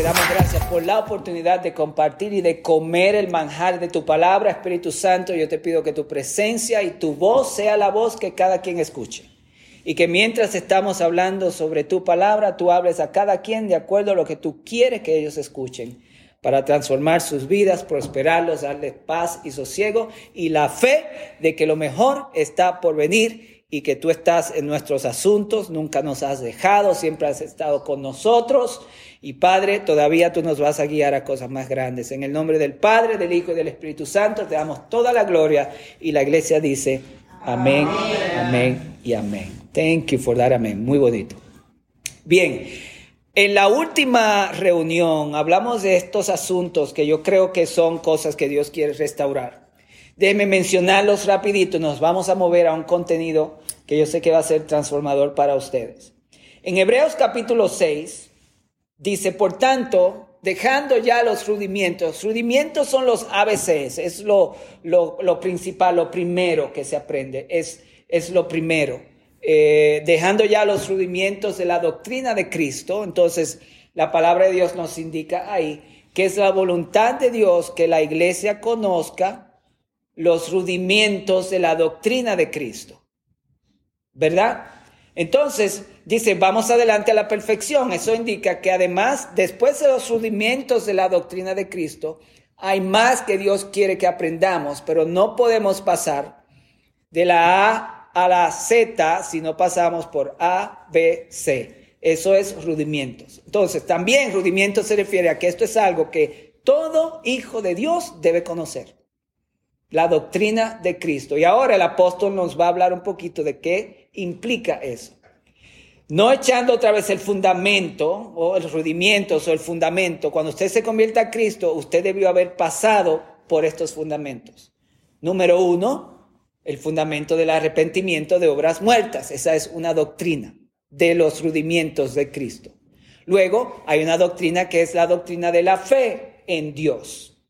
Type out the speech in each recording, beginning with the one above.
te damos gracias por la oportunidad de compartir y de comer el manjar de tu palabra, Espíritu Santo. Yo te pido que tu presencia y tu voz sea la voz que cada quien escuche. Y que mientras estamos hablando sobre tu palabra, tú hables a cada quien de acuerdo a lo que tú quieres que ellos escuchen, para transformar sus vidas, prosperarlos, darles paz y sosiego y la fe de que lo mejor está por venir y que tú estás en nuestros asuntos, nunca nos has dejado, siempre has estado con nosotros. Y Padre, todavía tú nos vas a guiar a cosas más grandes. En el nombre del Padre, del Hijo y del Espíritu Santo, te damos toda la gloria. Y la iglesia dice, amén, amén, y amén. Thank you for that amén. Muy bonito. Bien, en la última reunión hablamos de estos asuntos que yo creo que son cosas que Dios quiere restaurar. Déjenme mencionarlos rapidito, nos vamos a mover a un contenido que yo sé que va a ser transformador para ustedes. En Hebreos capítulo 6 dice, por tanto, dejando ya los rudimentos, rudimentos son los ABCs, es lo, lo, principal, lo primero que se aprende, es, es lo primero. Eh, dejando ya los rudimentos de la doctrina de Cristo, entonces la palabra de Dios nos indica ahí que es la voluntad de Dios que la iglesia conozca los rudimentos de la doctrina de Cristo. ¿Verdad? Entonces, dice, vamos adelante a la perfección. Eso indica que además, después de los rudimentos de la doctrina de Cristo, hay más que Dios quiere que aprendamos, pero no podemos pasar de la A a la Z si no pasamos por A, B, C. Eso es rudimentos. Entonces, también rudimentos se refiere a que esto es algo que todo hijo de Dios debe conocer. La doctrina de Cristo. Y ahora el apóstol nos va a hablar un poquito de qué implica eso. No echando otra vez el fundamento o el rudimentos o el fundamento. Cuando usted se convierta a Cristo, usted debió haber pasado por estos fundamentos. Número uno, el fundamento del arrepentimiento de obras muertas. Esa es una doctrina de los rudimentos de Cristo. Luego hay una doctrina que es la doctrina de la fe en Dios.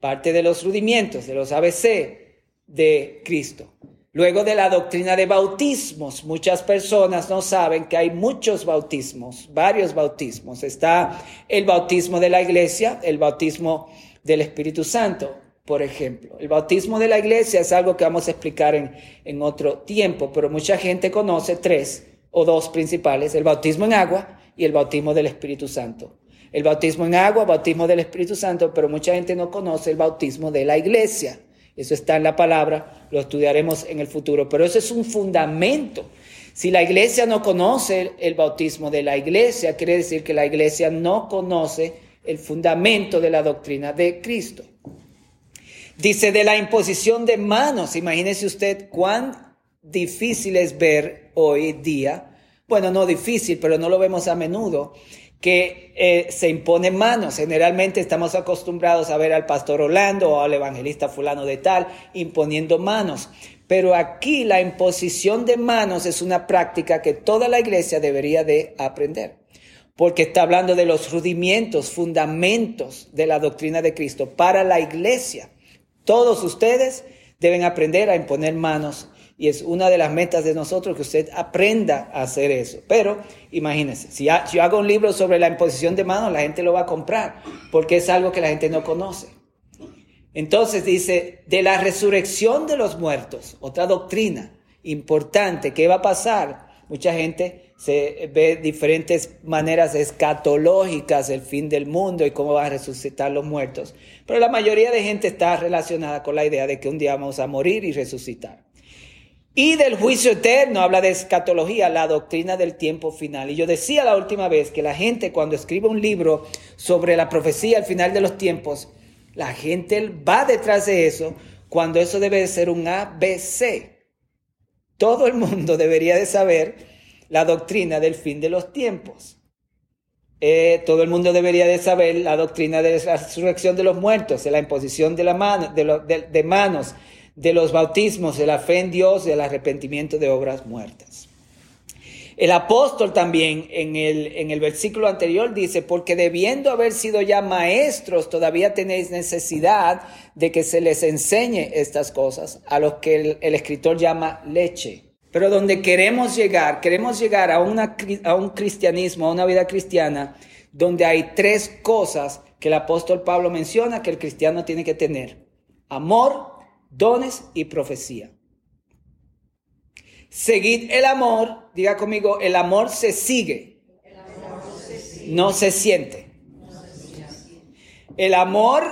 Parte de los rudimentos, de los ABC de Cristo. Luego de la doctrina de bautismos, muchas personas no saben que hay muchos bautismos, varios bautismos. Está el bautismo de la iglesia, el bautismo del Espíritu Santo, por ejemplo. El bautismo de la iglesia es algo que vamos a explicar en, en otro tiempo, pero mucha gente conoce tres o dos principales, el bautismo en agua y el bautismo del Espíritu Santo. El bautismo en agua, bautismo del Espíritu Santo, pero mucha gente no conoce el bautismo de la iglesia. Eso está en la palabra, lo estudiaremos en el futuro, pero eso es un fundamento. Si la iglesia no conoce el bautismo de la iglesia, quiere decir que la iglesia no conoce el fundamento de la doctrina de Cristo. Dice de la imposición de manos. Imagínese usted cuán difícil es ver hoy día. Bueno, no difícil, pero no lo vemos a menudo que eh, se impone manos. Generalmente estamos acostumbrados a ver al pastor Orlando o al evangelista fulano de tal imponiendo manos. Pero aquí la imposición de manos es una práctica que toda la iglesia debería de aprender. Porque está hablando de los rudimentos, fundamentos de la doctrina de Cristo para la iglesia. Todos ustedes deben aprender a imponer manos y es una de las metas de nosotros que usted aprenda a hacer eso. Pero imagínense, si, yo hago un libro sobre la imposición de manos, la gente lo va a comprar, porque es algo que la gente no conoce. Entonces dice, de la resurrección de los muertos, otra doctrina importante, ¿qué va a pasar? Mucha gente se ve diferentes maneras escatológicas del fin del mundo y cómo van a resucitar los muertos. Pero la mayoría de gente está relacionada con la idea de que un día vamos a morir y resucitar. Y del juicio eterno habla de escatología, la doctrina del tiempo final. Y yo decía la última vez que la gente cuando escribe un libro sobre la profecía al final de los tiempos, la gente va detrás de eso cuando eso debe ser un ABC. Todo el mundo debería de saber la doctrina del fin de los tiempos. Eh, todo el mundo debería de saber la doctrina de la resurrección de los muertos, de la imposición de, de, de manos, de los bautismos, de la fe en Dios, del arrepentimiento de obras muertas. El apóstol también en el, en el versículo anterior dice, porque debiendo haber sido ya maestros, todavía tenéis necesidad de que se les enseñe estas cosas, a los que el, el escritor llama leche. Pero donde queremos llegar, queremos llegar a, una, a un cristianismo, a una vida cristiana, donde hay tres cosas que el apóstol Pablo menciona que el cristiano tiene que tener. Amor, dones y profecía. Seguid el amor, diga conmigo, el amor se sigue, no se siente. El amor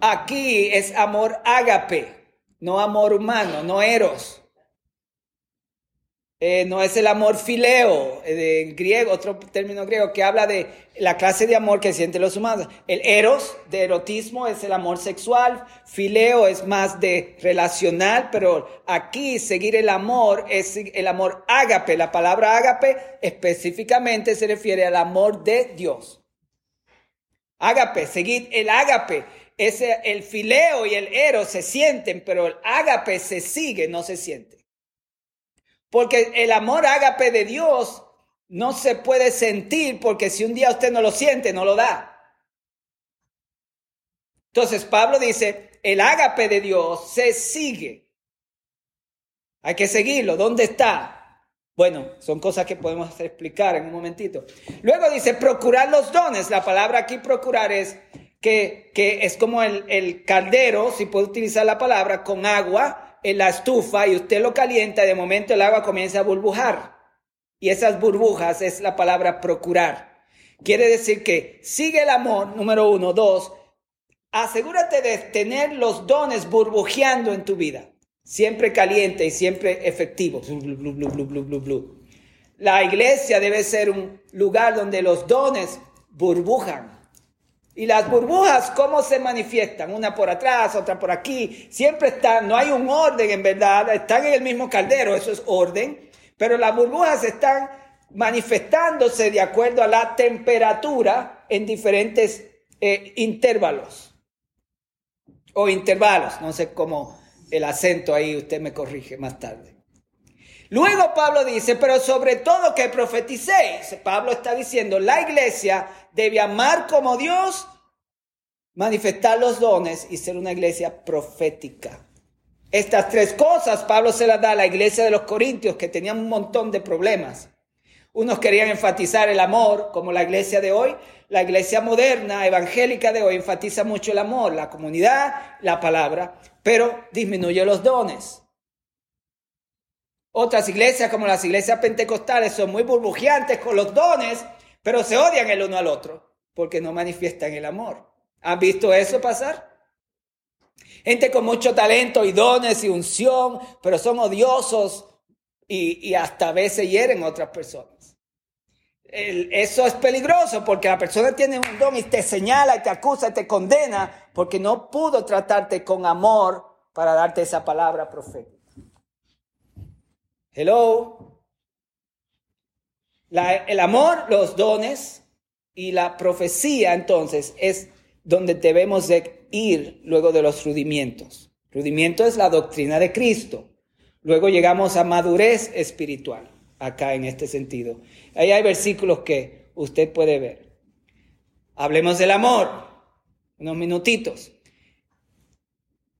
aquí es amor ágape, no amor humano, no eros. Eh, no es el amor fileo, eh, en griego, otro término griego que habla de la clase de amor que sienten los humanos. El eros de erotismo es el amor sexual, fileo es más de relacional, pero aquí seguir el amor es el amor ágape. La palabra ágape específicamente se refiere al amor de Dios. Ágape, seguir el ágape. Ese, el fileo y el eros se sienten, pero el ágape se sigue, no se siente. Porque el amor ágape de Dios no se puede sentir porque si un día usted no lo siente, no lo da. Entonces Pablo dice, el ágape de Dios se sigue. Hay que seguirlo. ¿Dónde está? Bueno, son cosas que podemos explicar en un momentito. Luego dice, procurar los dones. La palabra aquí procurar es que, que es como el, el caldero, si puedo utilizar la palabra, con agua en la estufa y usted lo calienta, de momento el agua comienza a burbujar. Y esas burbujas es la palabra procurar. Quiere decir que sigue el amor, número uno. Dos, asegúrate de tener los dones burbujeando en tu vida. Siempre caliente y siempre efectivo. La iglesia debe ser un lugar donde los dones burbujan. Y las burbujas, ¿cómo se manifiestan? Una por atrás, otra por aquí. Siempre están, no hay un orden en verdad, están en el mismo caldero, eso es orden. Pero las burbujas están manifestándose de acuerdo a la temperatura en diferentes eh, intervalos. O intervalos, no sé cómo el acento ahí, usted me corrige más tarde. Luego Pablo dice, pero sobre todo que profeticéis. Pablo está diciendo, la iglesia debe amar como Dios, manifestar los dones y ser una iglesia profética. Estas tres cosas Pablo se las da a la iglesia de los Corintios que tenían un montón de problemas. Unos querían enfatizar el amor, como la iglesia de hoy. La iglesia moderna, evangélica de hoy, enfatiza mucho el amor, la comunidad, la palabra, pero disminuye los dones. Otras iglesias, como las iglesias pentecostales, son muy burbujeantes con los dones, pero se odian el uno al otro porque no manifiestan el amor. ¿Han visto eso pasar? Gente con mucho talento y dones y unción, pero son odiosos y, hasta a veces hieren a otras personas. eso es peligroso porque la persona tiene un don y te señala te acusa y te condena porque no pudo tratarte con amor para darte esa palabra profética. Hello. el amor, los dones y la profecía entonces es donde debemos de ir luego de los rudimientos. Rudimiento es la doctrina de Cristo. Luego llegamos a madurez espiritual, acá en este sentido. Ahí hay versículos que usted puede ver. Hablemos del amor, unos minutitos.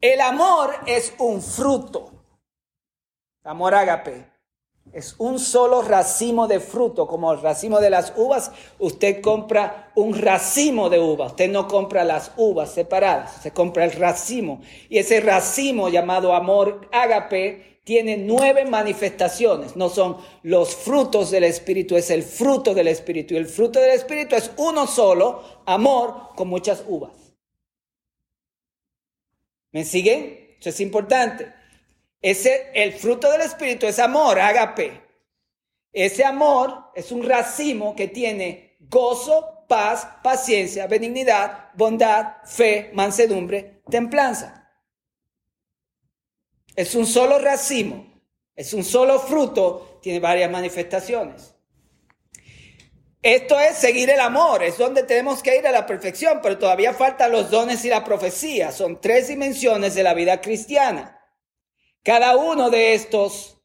El amor es un fruto. Amor ágape. Es un solo racimo de fruto, como el racimo de las uvas. Usted compra un racimo de uvas. Usted no compra las uvas separadas, se compra el racimo. Y ese racimo llamado amor ágape tiene nueve manifestaciones. No son los frutos del Espíritu, es el fruto del Espíritu. Y el fruto del Espíritu es uno solo, amor con muchas uvas. ¿Me siguen? Eso es importante. Ese, el fruto del Espíritu es amor, ágape. Ese amor es un racimo que tiene gozo, paz, paciencia, benignidad, bondad, fe, mansedumbre, templanza. Es un solo racimo, es un solo fruto, tiene varias manifestaciones. Esto es seguir el amor, es donde tenemos que ir a la perfección, pero todavía faltan los dones y la profecía. Son tres dimensiones de la vida cristiana. Cada uno de estos,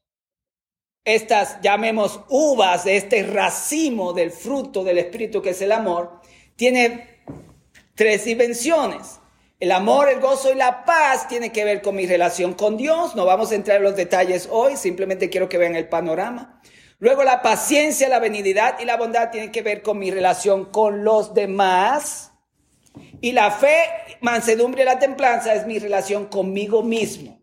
estas llamemos uvas de este racimo del fruto del Espíritu que es el amor, tiene tres dimensiones. El amor, el gozo y la paz tiene que ver con mi relación con Dios. No vamos a entrar en los detalles hoy, simplemente quiero que vean el panorama. Luego la paciencia, la benignidad y la bondad tienen que ver con mi relación con los demás. Y la fe, mansedumbre y la templanza es mi relación conmigo mismo.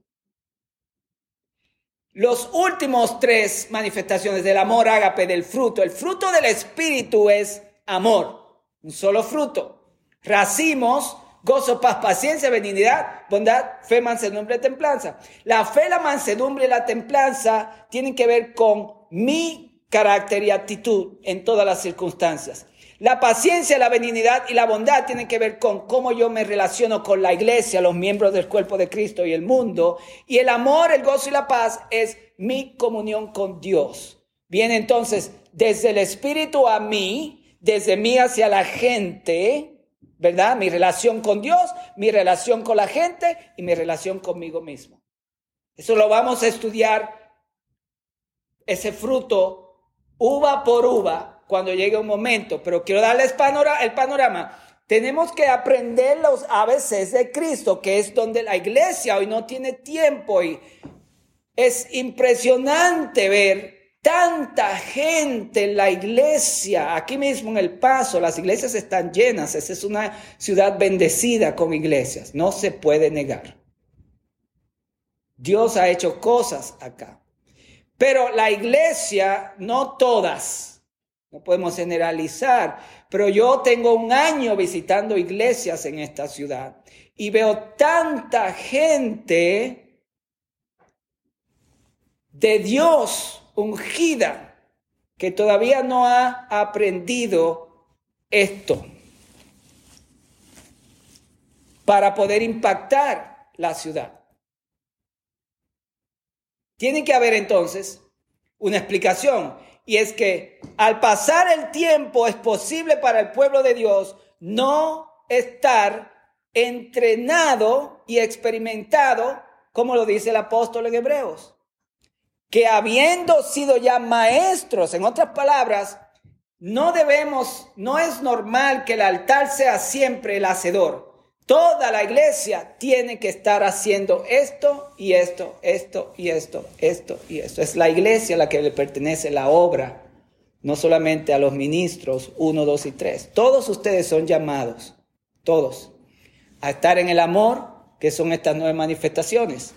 Los últimos tres manifestaciones del amor ágape, del fruto. El fruto del espíritu es amor, un solo fruto. Racimos, gozo, paz, paciencia, benignidad, bondad, fe, mansedumbre templanza. La fe, la mansedumbre y la templanza tienen que ver con mi carácter y actitud en todas las circunstancias. La paciencia, la benignidad y la bondad tienen que ver con cómo yo me relaciono con la iglesia, los miembros del cuerpo de Cristo y el mundo. Y el amor, el gozo y la paz es mi comunión con Dios. Viene entonces desde el Espíritu a mí, desde mí hacia la gente, ¿verdad? Mi relación con Dios, mi relación con la gente y mi relación conmigo mismo. Eso lo vamos a estudiar, ese fruto, uva por uva, cuando llegue un momento, pero quiero darles el panorama. Tenemos que aprender los ABCs de Cristo, que es donde la iglesia hoy no tiene tiempo y es impresionante ver tanta gente en la iglesia, aquí mismo en El Paso, las iglesias están llenas, esa es una ciudad bendecida con iglesias, no se puede negar. Dios ha hecho cosas acá, pero la iglesia, no todas, no podemos generalizar, pero yo tengo un año visitando iglesias en esta ciudad y veo tanta gente de Dios ungida que todavía no ha aprendido esto para poder impactar la ciudad. Tiene que haber entonces una explicación. Y es que al pasar el tiempo es posible para el pueblo de Dios no estar entrenado y experimentado, como lo dice el apóstol en Hebreos, que habiendo sido ya maestros, en otras palabras, no debemos, no es normal que el altar sea siempre el hacedor. Toda la iglesia tiene que estar haciendo esto y esto, esto y esto, esto y esto. Es la iglesia a la que le pertenece la obra, no solamente a los ministros uno, dos y tres. Todos ustedes son llamados, todos, a estar en el amor, que son estas nueve manifestaciones.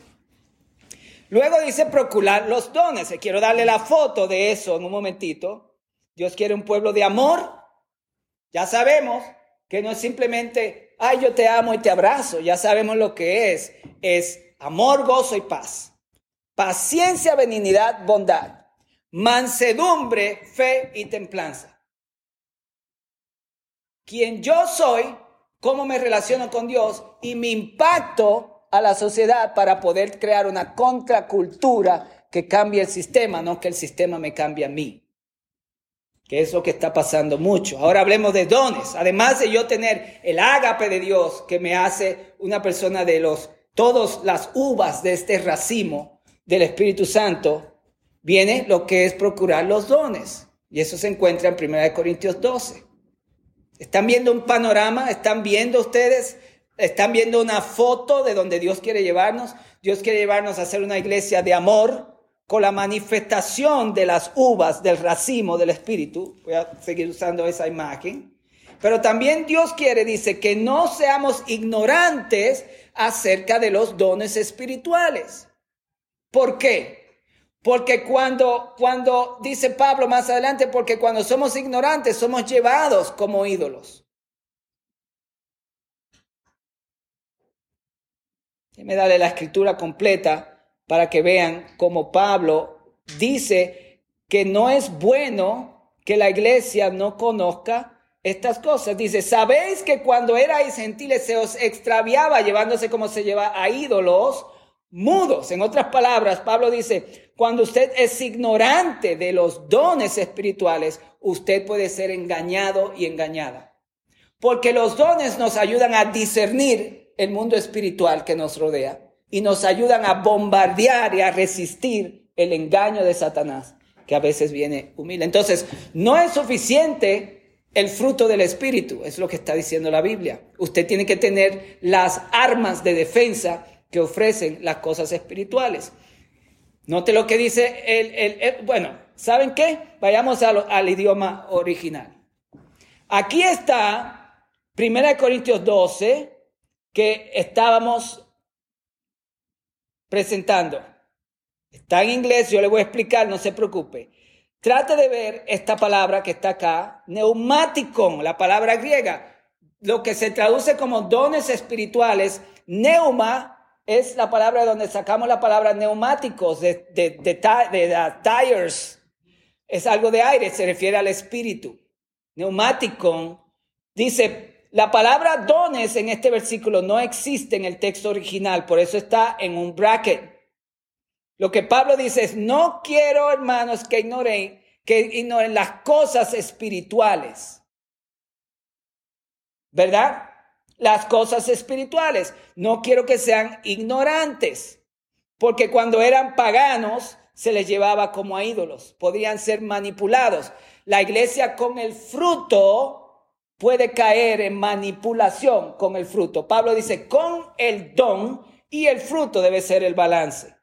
Luego dice procurar los dones. Quiero darle la foto de eso en un momentito. Dios quiere un pueblo de amor. Ya sabemos que no es simplemente ay, yo te amo y te abrazo, ya sabemos lo que es. Es amor, gozo y paz. Paciencia, benignidad, bondad. Mansedumbre, fe y templanza. Quien yo soy, cómo me relaciono con Dios y mi impacto a la sociedad para poder crear una contracultura que cambie el sistema, no que el sistema me cambie a mí que es lo que está pasando mucho. Ahora hablemos de dones. Además de yo tener el ágape de Dios que me hace una persona de los todas las uvas de este racimo del Espíritu Santo, viene lo que es procurar los dones. Y eso se encuentra en 1 Corintios 12. ¿Están viendo un panorama? ¿Están viendo ustedes? ¿Están viendo una foto de donde Dios quiere llevarnos? Dios quiere llevarnos a ser una iglesia de amor, con la manifestación de las uvas del racimo del Espíritu. Voy a seguir usando esa imagen. Pero también Dios quiere, dice, que no seamos ignorantes acerca de los dones espirituales. ¿Por qué? Porque cuando, cuando, dice Pablo más adelante, porque cuando somos ignorantes somos llevados como ídolos. me da de la escritura completa para que vean cómo Pablo dice que no es bueno que la iglesia no conozca estas cosas. Dice, sabéis que cuando erais gentiles se os extraviaba llevándose como se lleva a ídolos mudos. En otras palabras, Pablo dice, cuando usted es ignorante de los dones espirituales, usted puede ser engañado y engañada. Porque los dones nos ayudan a discernir el mundo espiritual que nos rodea y nos ayudan a bombardear y a resistir el engaño de Satanás, que a veces viene humilde. Entonces, no es suficiente el fruto del Espíritu, es lo que está diciendo la Biblia. Usted tiene que tener las armas de defensa que ofrecen las cosas espirituales. Note lo que dice el, el, bueno, ¿Saben qué? Vayamos al, idioma original. Aquí está 1 Corintios 12, que estábamos presentando. Está en inglés, yo le voy a explicar, no se preocupe. Trate de ver esta palabra que está acá, neumático, la palabra griega, lo que se traduce como dones espirituales. Neuma es la palabra donde sacamos la palabra neumáticos, de, de, de, tires. Es algo de aire, se refiere al espíritu. Neumático dice, la palabra dones en este versículo no existe en el texto original, por eso está en un bracket. Lo que Pablo dice es, no quiero, hermanos, que ignoren, que ignoren las cosas espirituales. ¿Verdad? Las cosas espirituales. No quiero que sean ignorantes, porque cuando eran paganos se les llevaba como a ídolos, podían ser manipulados. La iglesia con el fruto puede caer en manipulación con el fruto. Pablo dice, con el don y el fruto debe ser el balance.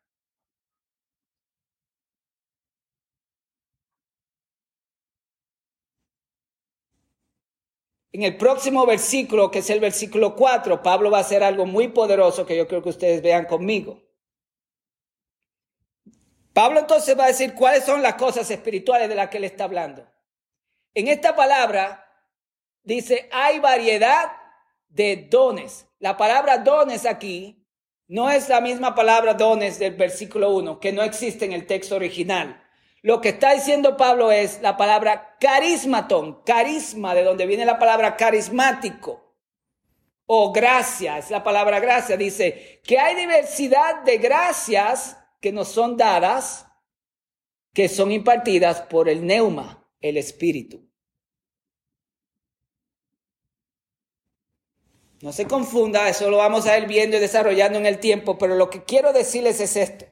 En el próximo versículo, que es el versículo 4, Pablo va a hacer algo muy poderoso que yo creo que ustedes vean conmigo. Pablo entonces va a decir cuáles son las cosas espirituales de las que él está hablando. En esta palabra dice, hay variedad de dones. La palabra dones aquí no es la misma palabra dones del versículo 1, que no existe en el texto original. Lo que está diciendo Pablo es la palabra carismatón, carisma, de donde viene la palabra carismático. O gracia, es la palabra gracia. Dice que hay diversidad de gracias que nos son dadas, que son impartidas por el neuma, el espíritu. No se confunda, eso lo vamos a ir viendo y desarrollando en el tiempo, pero lo que quiero decirles es esto.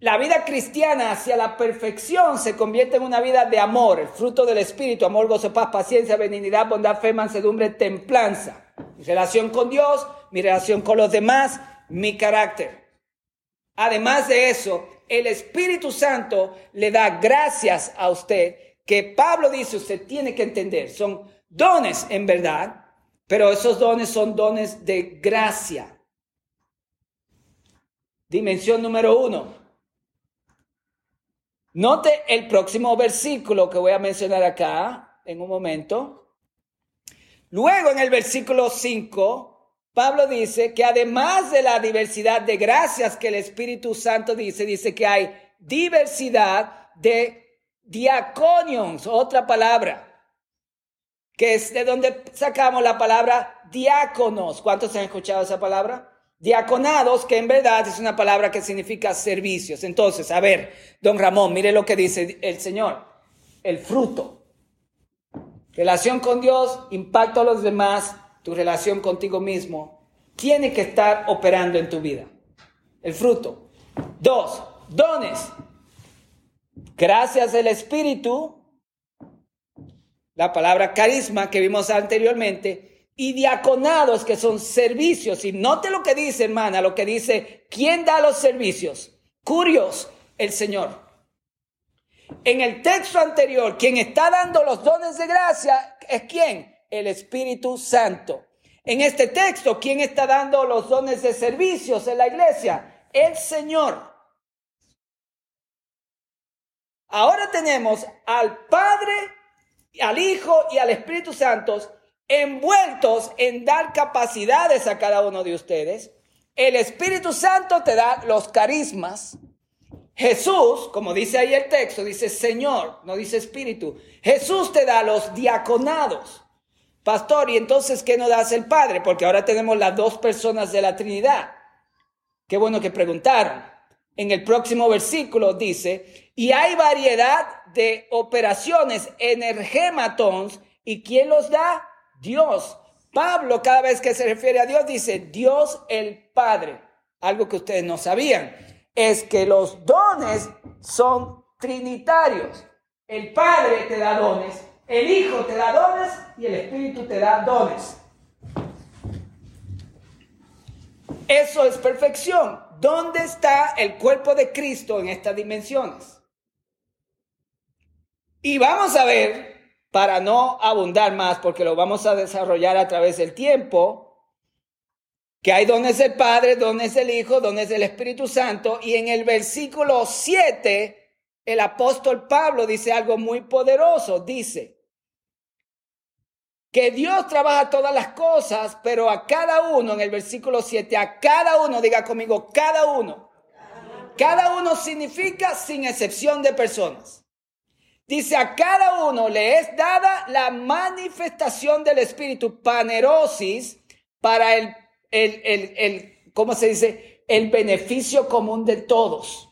La vida cristiana hacia la perfección se convierte en una vida de amor, el fruto del Espíritu, amor, gozo, paz, paciencia, benignidad, bondad, fe, mansedumbre, templanza. Mi relación con Dios, mi relación con los demás, mi carácter. Además de eso, el Espíritu Santo le da gracias a usted que Pablo dice usted tiene que entender. Son dones en verdad, pero esos dones son dones de gracia. Dimensión número uno, Note el próximo versículo que voy a mencionar acá en un momento. Luego en el versículo 5, Pablo dice que además de la diversidad de gracias que el Espíritu Santo dice, dice que hay diversidad de diaconios, otra palabra, que es de donde sacamos la palabra diáconos. ¿Cuántos han escuchado esa palabra? Diaconados, que en verdad es una palabra que significa servicios. Entonces, a ver, don Ramón, mire lo que dice el Señor. El fruto. Relación con Dios, impacto a los demás, tu relación contigo mismo, tiene que estar operando en tu vida. El fruto. Dos, dones. Gracias al Espíritu, la palabra carisma que vimos anteriormente, y diaconados que son servicios. Y note lo que dice, hermana, lo que dice, ¿quién da los servicios? Curios, el Señor. En el texto anterior, quien está dando los dones de gracia es quién? El Espíritu Santo. En este texto, ¿quién está dando los dones de servicios en la iglesia? El Señor. Ahora tenemos al Padre, al Hijo y al Espíritu Santo envueltos en dar capacidades a cada uno de ustedes. El Espíritu Santo te da los carismas. Jesús, como dice ahí el texto, dice Señor, no dice Espíritu. Jesús te da los diaconados. Pastor, ¿y entonces qué nos das el Padre? Porque ahora tenemos las dos personas de la Trinidad. Qué bueno que preguntaron. En el próximo versículo dice, y hay variedad de operaciones energematons, ¿y quién los da? Dios. Pablo cada vez que se refiere a Dios dice Dios el Padre. Algo que ustedes no sabían es que los dones son trinitarios. El Padre te da dones, el Hijo te da dones y el Espíritu te da dones. Eso es perfección. ¿Dónde está el cuerpo de Cristo en estas dimensiones? Y vamos a ver, para no abundar más, porque lo vamos a desarrollar a través del tiempo, que hay dones del Padre, dones del Hijo, dones del Espíritu Santo. Y en el versículo 7, el apóstol Pablo dice algo muy poderoso. Dice que Dios trabaja todas las cosas, pero a cada uno, en el versículo 7, a cada uno, diga conmigo, cada uno. Cada uno significa sin excepción de personas. Dice, a cada uno le es dada la manifestación del Espíritu, panerosis, para el, el, el, el ¿cómo se dice? El beneficio común de todos.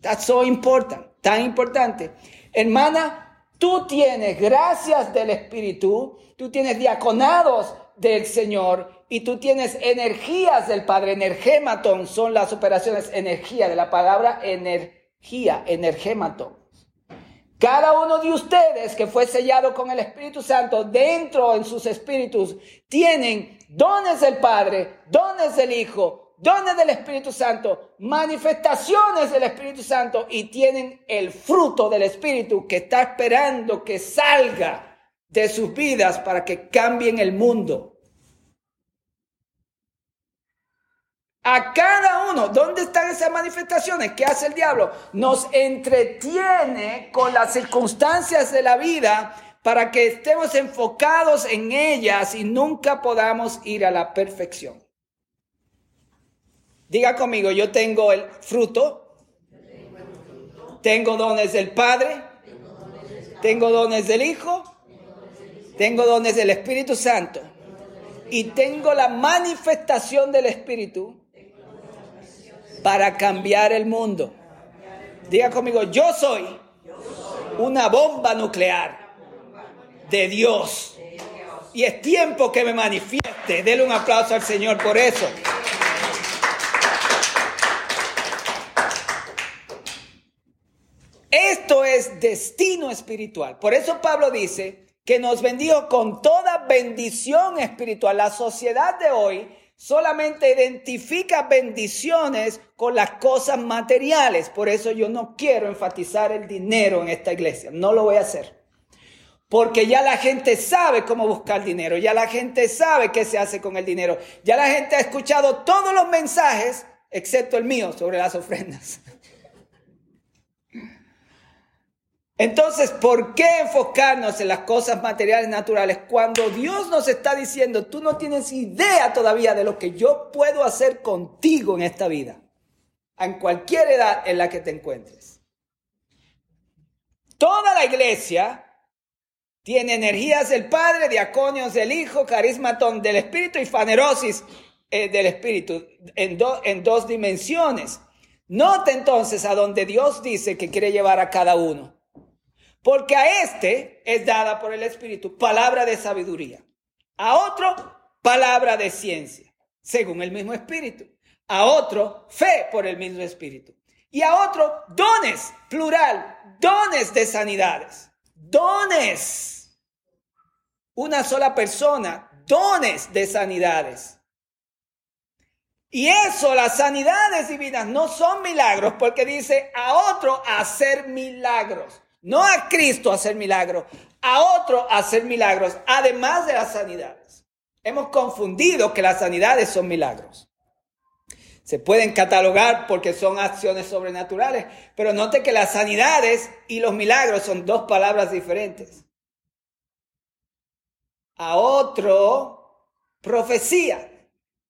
That's so important, tan importante. Hermana, tú tienes gracias del Espíritu, tú tienes diaconados del Señor y tú tienes energías del Padre. Energématon son las operaciones energía de la palabra energía, energématon. Cada uno de ustedes que fue sellado con el Espíritu Santo dentro en sus espíritus tienen dones del Padre, dones del Hijo, dones del Espíritu Santo, manifestaciones del Espíritu Santo y tienen el fruto del Espíritu que está esperando que salga de sus vidas para que cambien el mundo. A cada uno, ¿dónde están esas manifestaciones? ¿Qué hace el diablo? Nos entretiene con las circunstancias de la vida para que estemos enfocados en ellas y nunca podamos ir a la perfección. Diga conmigo, yo tengo el fruto, tengo dones del Padre, tengo dones del Hijo, tengo dones del Espíritu Santo y tengo la manifestación del Espíritu para cambiar el mundo. Diga conmigo, yo soy una bomba nuclear de Dios. Y es tiempo que me manifieste. Dele un aplauso al Señor por eso. Esto es destino espiritual. Por eso Pablo dice que nos bendijo con toda bendición espiritual. La sociedad de hoy solamente identifica bendiciones con las cosas materiales. Por eso yo no quiero enfatizar el dinero en esta iglesia. No lo voy a hacer. Porque ya la gente sabe cómo buscar dinero, ya la gente sabe qué se hace con el dinero, ya la gente ha escuchado todos los mensajes, excepto el mío, sobre las ofrendas. Entonces, ¿por qué enfocarnos en las cosas materiales naturales cuando Dios nos está diciendo, tú no tienes idea todavía de lo que yo puedo hacer contigo en esta vida, en cualquier edad en la que te encuentres? Toda la iglesia tiene energías del Padre, diaconios del Hijo, carismatón del Espíritu y fanerosis eh, del Espíritu en, en dos dimensiones. Note entonces a donde Dios dice que quiere llevar a cada uno. Porque a este es dada por el Espíritu palabra de sabiduría, a otro palabra de ciencia, según el mismo Espíritu, a otro fe por el mismo Espíritu, y a otro dones, plural, dones de sanidades, dones. Una sola persona, dones de sanidades. Y eso, las sanidades divinas no son milagros, porque dice a otro hacer milagros. No a Cristo hacer milagros, a otro hacer milagros, además de las sanidades. Hemos confundido que las sanidades son milagros. Se pueden catalogar porque son acciones sobrenaturales, pero note que las sanidades y los milagros son dos palabras diferentes. A otro, profecía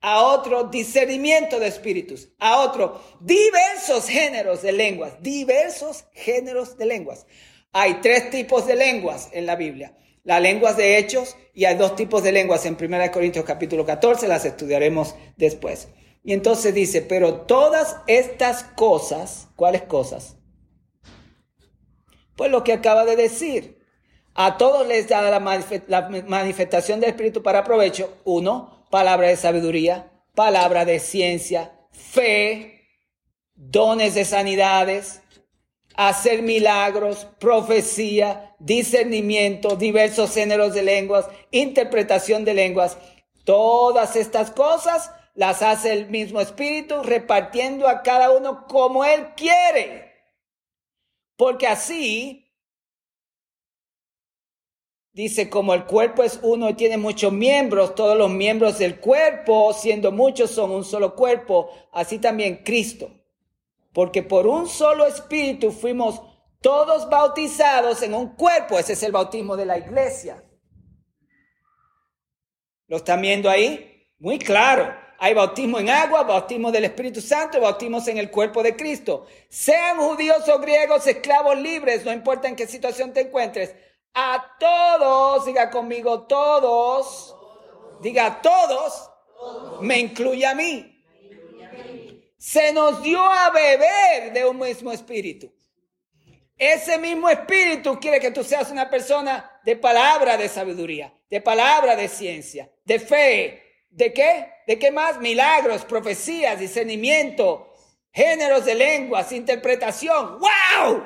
a otro discernimiento de espíritus, a otro diversos géneros de lenguas, diversos géneros de lenguas. Hay tres tipos de lenguas en la Biblia. Las lenguas de hechos y hay dos tipos de lenguas en 1 Corintios capítulo 14, las estudiaremos después. Y entonces dice, pero todas estas cosas, ¿cuáles cosas? Pues lo que acaba de decir. A todos les da la manifestación del Espíritu para provecho. Uno, palabra de sabiduría, palabra de ciencia, fe, dones de sanidades, hacer milagros, profecía, discernimiento, diversos géneros de lenguas, interpretación de lenguas. Todas estas cosas las hace el mismo Espíritu repartiendo a cada uno como Él quiere. Porque así dice, como el cuerpo es uno y tiene muchos miembros, todos los miembros del cuerpo, siendo muchos, son un solo cuerpo, así también Cristo. Porque por un solo espíritu fuimos todos bautizados en un cuerpo. Ese es el bautismo de la iglesia. ¿Lo están viendo ahí? Muy claro. Hay bautismo en agua, bautismo del Espíritu Santo, bautismos en el cuerpo de Cristo. Sean judíos o griegos, esclavos libres, no importa en qué situación te encuentres. A todos, diga conmigo, todos, diga todos, me incluye a mí. Se nos dio a beber de un mismo espíritu. Ese mismo espíritu quiere que tú seas una persona de palabra de sabiduría, de palabra de ciencia, de fe. ¿De qué? ¿De qué más? Milagros, profecías, discernimiento, géneros de lenguas, interpretación. ¡Wow!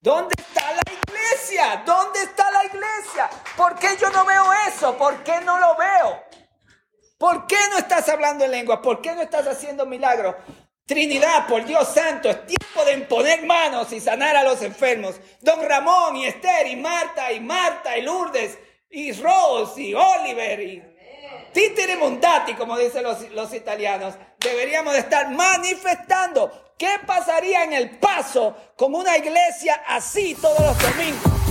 ¿Dónde está la iglesia? ¿Dónde está la iglesia? ¿Por qué yo no veo eso? ¿Por qué no lo veo? ¿Por qué no estás hablando en lengua? ¿Por qué no estás haciendo milagros? Trinidad, por Dios santo, es tiempo de imponer manos y sanar a los enfermos. Don Ramón y Esther y Marta y Marta y Lourdes y Rose y Oliver y Títere Montati, como dicen los, los italianos. Deberíamos de estar manifestando qué pasaría en el paso con una iglesia así todos los domingos.